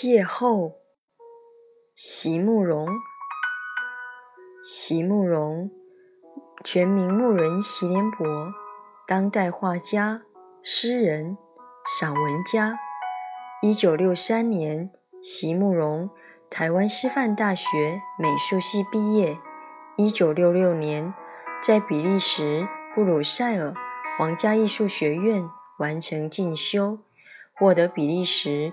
邂逅，席慕容。席慕容，全名慕人席联博，当代画家、诗人、散文家。一九六三年，席慕容台湾师范大学美术系毕业。一九六六年，在比利时布鲁塞尔皇家艺术学院完成进修，获得比利时。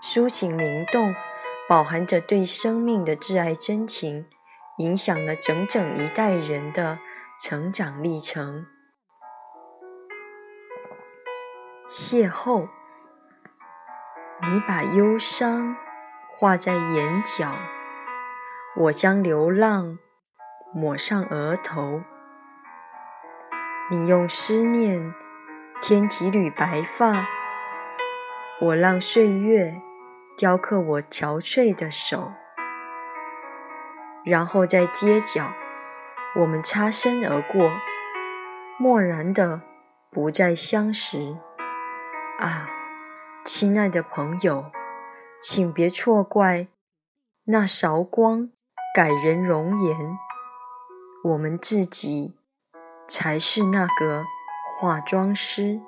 抒情灵动，饱含着对生命的挚爱真情，影响了整整一代人的成长历程。邂逅，你把忧伤画在眼角，我将流浪抹上额头。你用思念添几缕白发，我让岁月。雕刻我憔悴的手，然后在街角，我们擦身而过，漠然的不再相识。啊，亲爱的朋友，请别错怪那韶光改人容颜，我们自己才是那个化妆师。